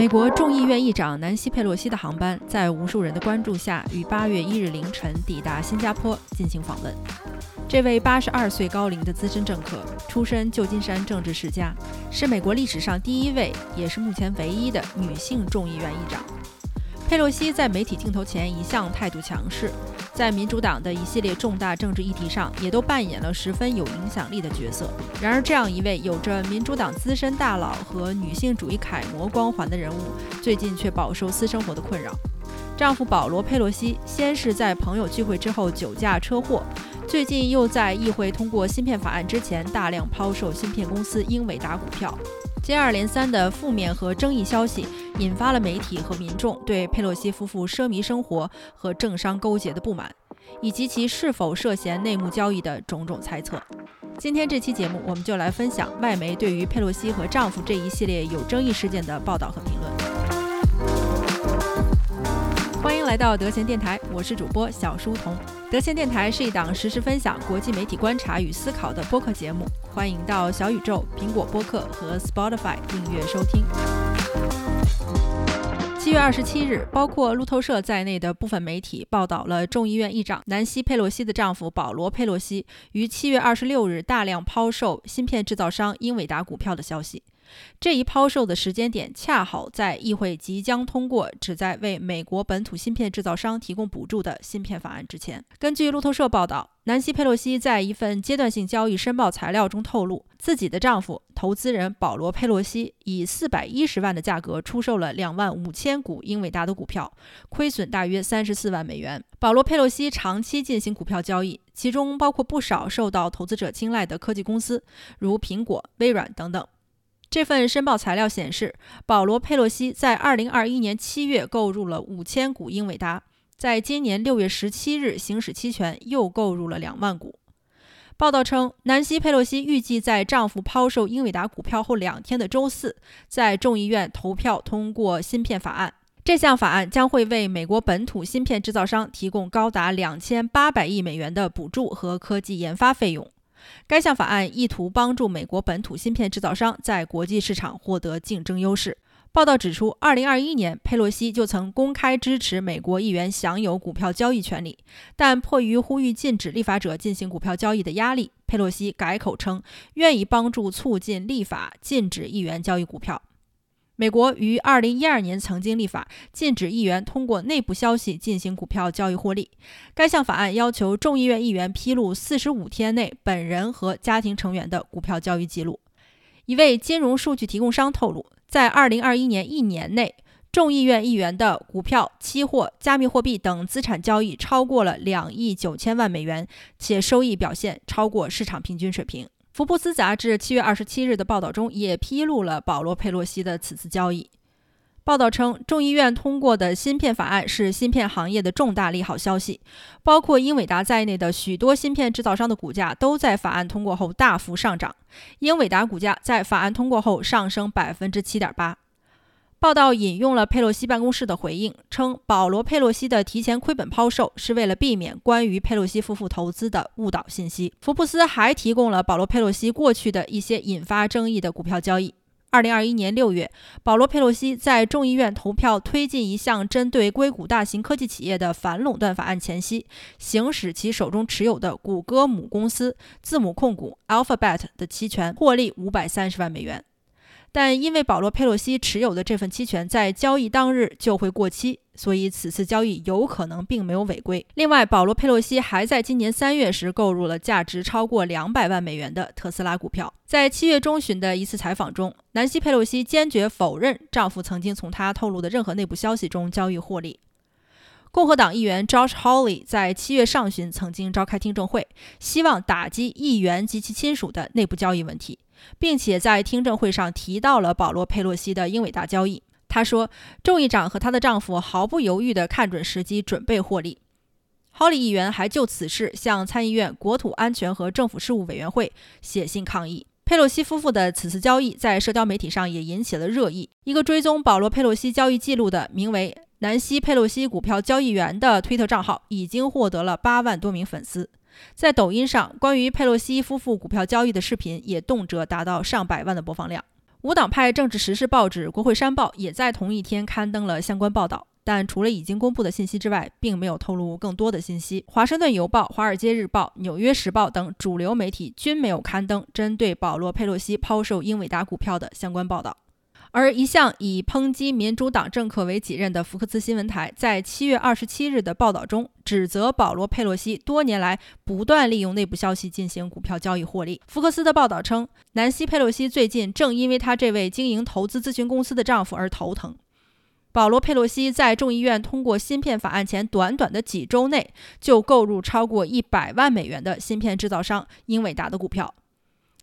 美国众议院议长南希·佩洛西的航班在无数人的关注下，于八月一日凌晨抵达新加坡进行访问。这位八十二岁高龄的资深政客，出身旧金山政治世家，是美国历史上第一位，也是目前唯一的女性众议院议长。佩洛西在媒体镜头前一向态度强势，在民主党的一系列重大政治议题上，也都扮演了十分有影响力的角色。然而，这样一位有着民主党资深大佬和女性主义楷模光环的人物，最近却饱受私生活的困扰。丈夫保罗·佩洛西先是在朋友聚会之后酒驾车祸，最近又在议会通过芯片法案之前大量抛售芯片公司英伟达股票。接二连三的负面和争议消息，引发了媒体和民众对佩洛西夫妇奢靡生活和政商勾结的不满，以及其是否涉嫌内幕交易的种种猜测。今天这期节目，我们就来分享外媒对于佩洛西和丈夫这一系列有争议事件的报道和评论。来到德贤电台，我是主播小书童。德贤电台是一档实时分享国际媒体观察与思考的播客节目，欢迎到小宇宙、苹果播客和 Spotify 订阅收听。七月二十七日，包括路透社在内的部分媒体报道了众议院议长南希·佩洛西的丈夫保罗·佩洛西于七月二十六日大量抛售芯片制造商英伟达股票的消息。这一抛售的时间点恰好在议会即将通过旨在为美国本土芯片制造商提供补助的芯片法案之前。根据路透社报道，南希·佩洛西在一份阶段性交易申报材料中透露，自己的丈夫投资人保罗·佩洛西以四百一十万的价格出售了两万五千股英伟达的股票，亏损大约三十四万美元。保罗·佩洛西长期进行股票交易，其中包括不少受到投资者青睐的科技公司，如苹果、微软等等。这份申报材料显示，保罗·佩洛西在2021年7月购入了5000股英伟达，在今年6月17日行使期权，又购入了2万股。报道称，南希·佩洛西预计在丈夫抛售英伟达股票后两天的周四，在众议院投票通过芯片法案。这项法案将会为美国本土芯片制造商提供高达2800亿美元的补助和科技研发费用。该项法案意图帮助美国本土芯片制造商在国际市场获得竞争优势。报道指出，2021年佩洛西就曾公开支持美国议员享有股票交易权利，但迫于呼吁禁止立法者进行股票交易的压力，佩洛西改口称愿意帮助促进立法禁止议员交易股票。美国于二零一二年曾经立法禁止议员通过内部消息进行股票交易获利。该项法案要求众议院议员披露四十五天内本人和家庭成员的股票交易记录。一位金融数据提供商透露，在二零二一年一年内，众议院议员的股票、期货、加密货币等资产交易超过了两亿九千万美元，且收益表现超过市场平均水平。福布斯杂志七月二十七日的报道中也披露了保罗·佩洛西的此次交易。报道称，众议院通过的芯片法案是芯片行业的重大利好消息，包括英伟达在内的许多芯片制造商的股价都在法案通过后大幅上涨。英伟达股价在法案通过后上升百分之七点八。报道引用了佩洛西办公室的回应，称保罗·佩洛西的提前亏本抛售是为了避免关于佩洛西夫妇投资的误导信息。福布斯还提供了保罗·佩洛西过去的一些引发争议的股票交易。二零二一年六月，保罗·佩洛西在众议院投票推进一项针对硅谷大型科技企业的反垄断法案前夕，行使其手中持有的谷歌母公司字母控股 （Alphabet） 的期权，获利五百三十万美元。但因为保罗·佩洛西持有的这份期权在交易当日就会过期，所以此次交易有可能并没有违规。另外，保罗·佩洛西还在今年三月时购入了价值超过两百万美元的特斯拉股票。在七月中旬的一次采访中，南希·佩洛西坚决否认丈夫曾经从她透露的任何内部消息中交易获利。共和党议员 Josh Hawley 在七月上旬曾经召开听证会，希望打击议员及其亲属的内部交易问题。并且在听证会上提到了保罗·佩洛西的英伟达交易。他说，众议长和她的丈夫毫不犹豫地看准时机，准备获利。Hawley 议员还就此事向参议院国土安全和政府事务委员会写信抗议。佩洛西夫妇的此次交易在社交媒体上也引起了热议。一个追踪保罗·佩洛西交易记录的名为“南希·佩洛西股票交易员”的推特账号，已经获得了八万多名粉丝。在抖音上，关于佩洛西夫妇股票交易的视频也动辄达到上百万的播放量。无党派政治时事报纸《国会山报》也在同一天刊登了相关报道。但除了已经公布的信息之外，并没有透露更多的信息。华盛顿邮报、华尔街日报、纽约时报等主流媒体均没有刊登针对保罗·佩洛西抛售英伟达股票的相关报道。而一向以抨击民主党政客为己任的福克斯新闻台，在七月二十七日的报道中，指责保罗·佩洛西多年来不断利用内部消息进行股票交易获利。福克斯的报道称，南希·佩洛西最近正因为她这位经营投资咨询公司的丈夫而头疼。保罗·佩洛西在众议院通过芯片法案前短短的几周内，就购入超过一百万美元的芯片制造商英伟达的股票。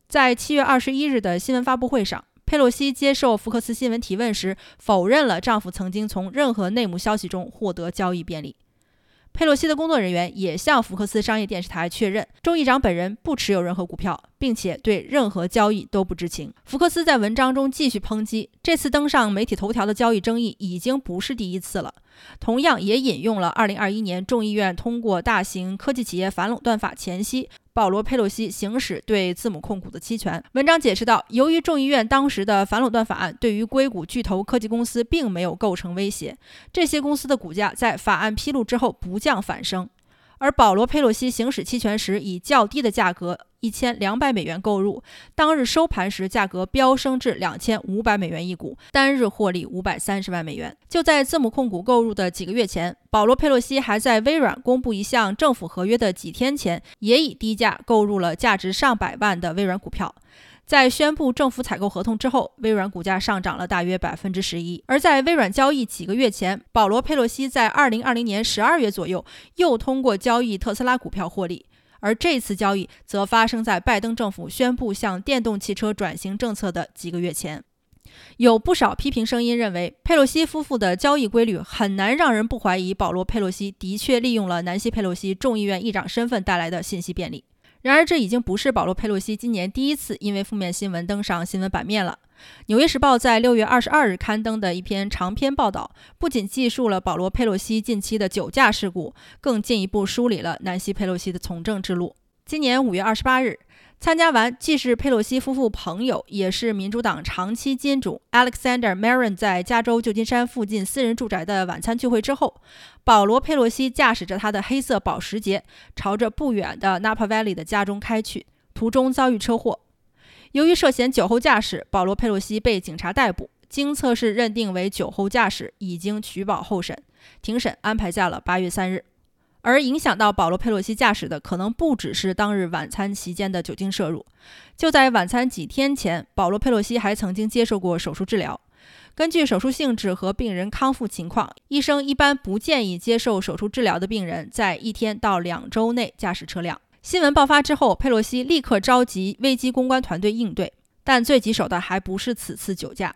在七月二十一日的新闻发布会上，佩洛西接受福克斯新闻提问时，否认了丈夫曾经从任何内幕消息中获得交易便利。佩洛西的工作人员也向福克斯商业电视台确认，众议长本人不持有任何股票，并且对任何交易都不知情。福克斯在文章中继续抨击，这次登上媒体头条的交易争议已经不是第一次了。同样也引用了2021年众议院通过大型科技企业反垄断法前夕。保罗·佩洛西行使对字母控股的期权。文章解释道，由于众议院当时的反垄断法案对于硅谷巨头科技公司并没有构成威胁，这些公司的股价在法案披露之后不降反升。而保罗·佩洛西行使期权时以较低的价格。一千两百美元购入，当日收盘时价格飙升至两千五百美元一股，单日获利五百三十万美元。就在字母控股购入的几个月前，保罗·佩洛西还在微软公布一项政府合约的几天前，也以低价购入了价值上百万的微软股票。在宣布政府采购合同之后，微软股价上涨了大约百分之十一。而在微软交易几个月前，保罗·佩洛西在二零二零年十二月左右又通过交易特斯拉股票获利。而这次交易则发生在拜登政府宣布向电动汽车转型政策的几个月前。有不少批评声音认为，佩洛西夫妇的交易规律很难让人不怀疑保罗·佩洛西的确利用了南希·佩洛西众议院议长身份带来的信息便利。然而，这已经不是保罗·佩洛西今年第一次因为负面新闻登上新闻版面了。《纽约时报》在六月二十二日刊登的一篇长篇报道，不仅记述了保罗·佩洛西近期的酒驾事故，更进一步梳理了南希·佩洛西的从政之路。今年五月二十八日。参加完既是佩洛西夫妇朋友，也是民主党长期金主 Alexander Marin 在加州旧金山附近私人住宅的晚餐聚会之后，保罗·佩洛西驾驶着他的黑色保时捷，朝着不远的 Napa Valley 的家中开去，途中遭遇车祸。由于涉嫌酒后驾驶，保罗·佩洛西被警察逮捕，经测试认定为酒后驾驶，已经取保候审，庭审安排在了八月三日。而影响到保罗·佩洛西驾驶的，可能不只是当日晚餐期间的酒精摄入。就在晚餐几天前，保罗·佩洛西还曾经接受过手术治疗。根据手术性质和病人康复情况，医生一般不建议接受手术治疗的病人在一天到两周内驾驶车辆。新闻爆发之后，佩洛西立刻召集危机公关团队应对，但最棘手的还不是此次酒驾。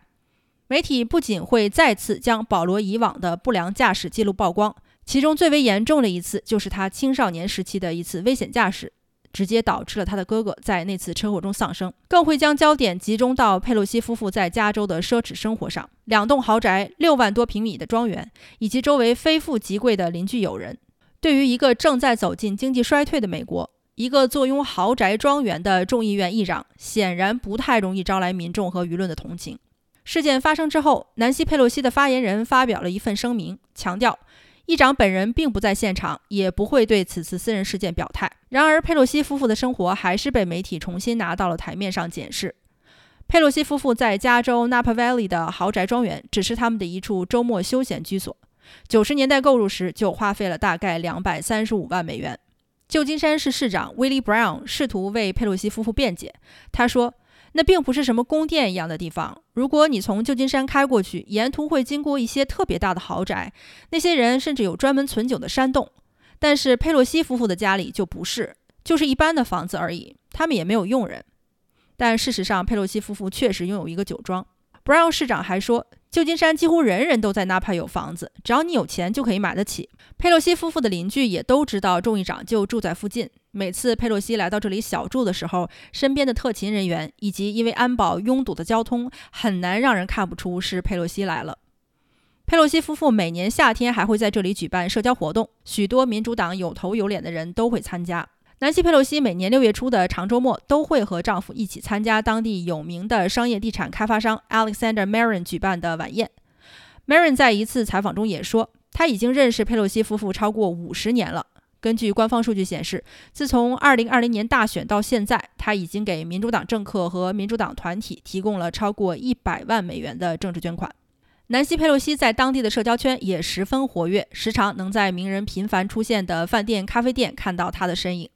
媒体不仅会再次将保罗以往的不良驾驶记录曝光。其中最为严重的一次，就是他青少年时期的一次危险驾驶，直接导致了他的哥哥在那次车祸中丧生。更会将焦点集中到佩洛西夫妇在加州的奢侈生活上：两栋豪宅、六万多平米的庄园，以及周围非富即贵的邻居友人。对于一个正在走进经济衰退的美国，一个坐拥豪宅庄园的众议院议长，显然不太容易招来民众和舆论的同情。事件发生之后，南希·佩洛西的发言人发表了一份声明，强调。议长本人并不在现场，也不会对此次私人事件表态。然而，佩洛西夫妇的生活还是被媒体重新拿到了台面上检视。佩洛西夫妇在加州 Napa Valley 的豪宅庄园只是他们的一处周末休闲居所。九十年代购入时就花费了大概两百三十五万美元。旧金山市市长 Willie Brown 试图为佩洛西夫妇辩解，他说。那并不是什么宫殿一样的地方。如果你从旧金山开过去，沿途会经过一些特别大的豪宅，那些人甚至有专门存酒的山洞。但是佩洛西夫妇的家里就不是，就是一般的房子而已。他们也没有佣人。但事实上，佩洛西夫妇确实拥有一个酒庄。Brown 市长还说。旧金山几乎人人都在纳帕有房子，只要你有钱就可以买得起。佩洛西夫妇的邻居也都知道众议长就住在附近。每次佩洛西来到这里小住的时候，身边的特勤人员以及因为安保拥堵的交通，很难让人看不出是佩洛西来了。佩洛西夫妇每年夏天还会在这里举办社交活动，许多民主党有头有脸的人都会参加。南希·佩洛西每年六月初的长周末都会和丈夫一起参加当地有名的商业地产开发商 Alexander Marin 举办的晚宴。Marin 在一次采访中也说，他已经认识佩洛西夫妇超过五十年了。根据官方数据显示，自从2020年大选到现在，他已经给民主党政客和民主党团体提供了超过100万美元的政治捐款。南希·佩洛西在当地的社交圈也十分活跃，时常能在名人频繁出现的饭店、咖啡店看到他的身影。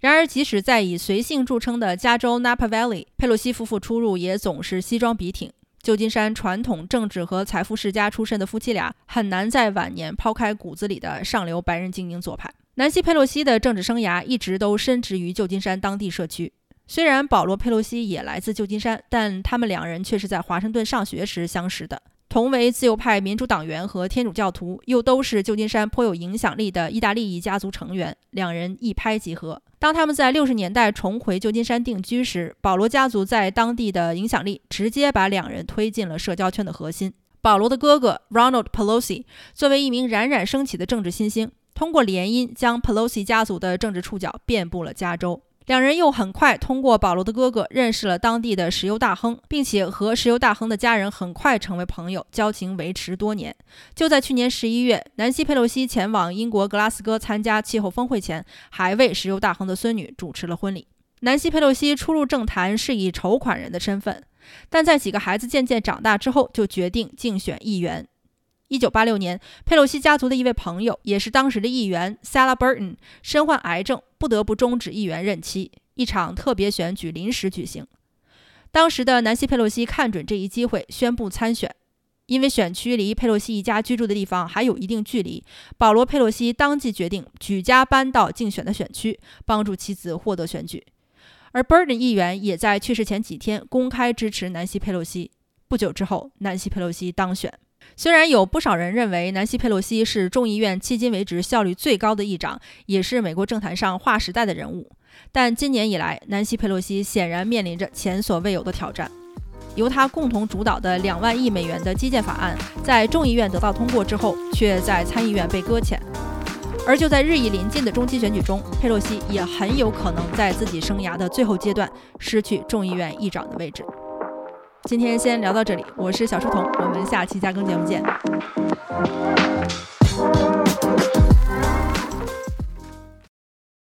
然而，即使在以随性著称的加州 Napa Valley，佩洛西夫妇出入也总是西装笔挺。旧金山传统政治和财富世家出身的夫妻俩，很难在晚年抛开骨子里的上流白人精英做派。南希·佩洛西的政治生涯一直都深植于旧金山当地社区。虽然保罗·佩洛西也来自旧金山，但他们两人却是在华盛顿上学时相识的。同为自由派民主党员和天主教徒，又都是旧金山颇有影响力的意大利裔家族成员，两人一拍即合。当他们在六十年代重回旧金山定居时，保罗家族在当地的影响力直接把两人推进了社交圈的核心。保罗的哥哥 Ronald Pelosi 作为一名冉冉升起的政治新星，通过联姻将 Pelosi 家族的政治触角遍布了加州。两人又很快通过保罗的哥哥认识了当地的石油大亨，并且和石油大亨的家人很快成为朋友，交情维持多年。就在去年十一月，南希·佩洛西前往英国格拉斯哥参加气候峰会前，还为石油大亨的孙女主持了婚礼。南希·佩洛西初入政坛是以筹款人的身份，但在几个孩子渐渐长大之后，就决定竞选议员。一九八六年，佩洛西家族的一位朋友，也是当时的议员 Sara Burton，身患癌症，不得不终止议员任期。一场特别选举临时举行。当时的南希·佩洛西看准这一机会，宣布参选。因为选区离佩洛西一家居住的地方还有一定距离，保罗·佩洛西当即决定举家搬到竞选的选区，帮助妻子获得选举。而 Burton 议员也在去世前几天公开支持南希·佩洛西。不久之后，南希·佩洛西当选。虽然有不少人认为南希·佩洛西是众议院迄今为止效率最高的议长，也是美国政坛上划时代的人物，但今年以来，南希·佩洛西显然面临着前所未有的挑战。由他共同主导的两万亿美元的基建法案，在众议院得到通过之后，却在参议院被搁浅。而就在日益临近的中期选举中，佩洛西也很有可能在自己生涯的最后阶段失去众议院议长的位置。今天先聊到这里，我是小书童，我们下期加更节目见。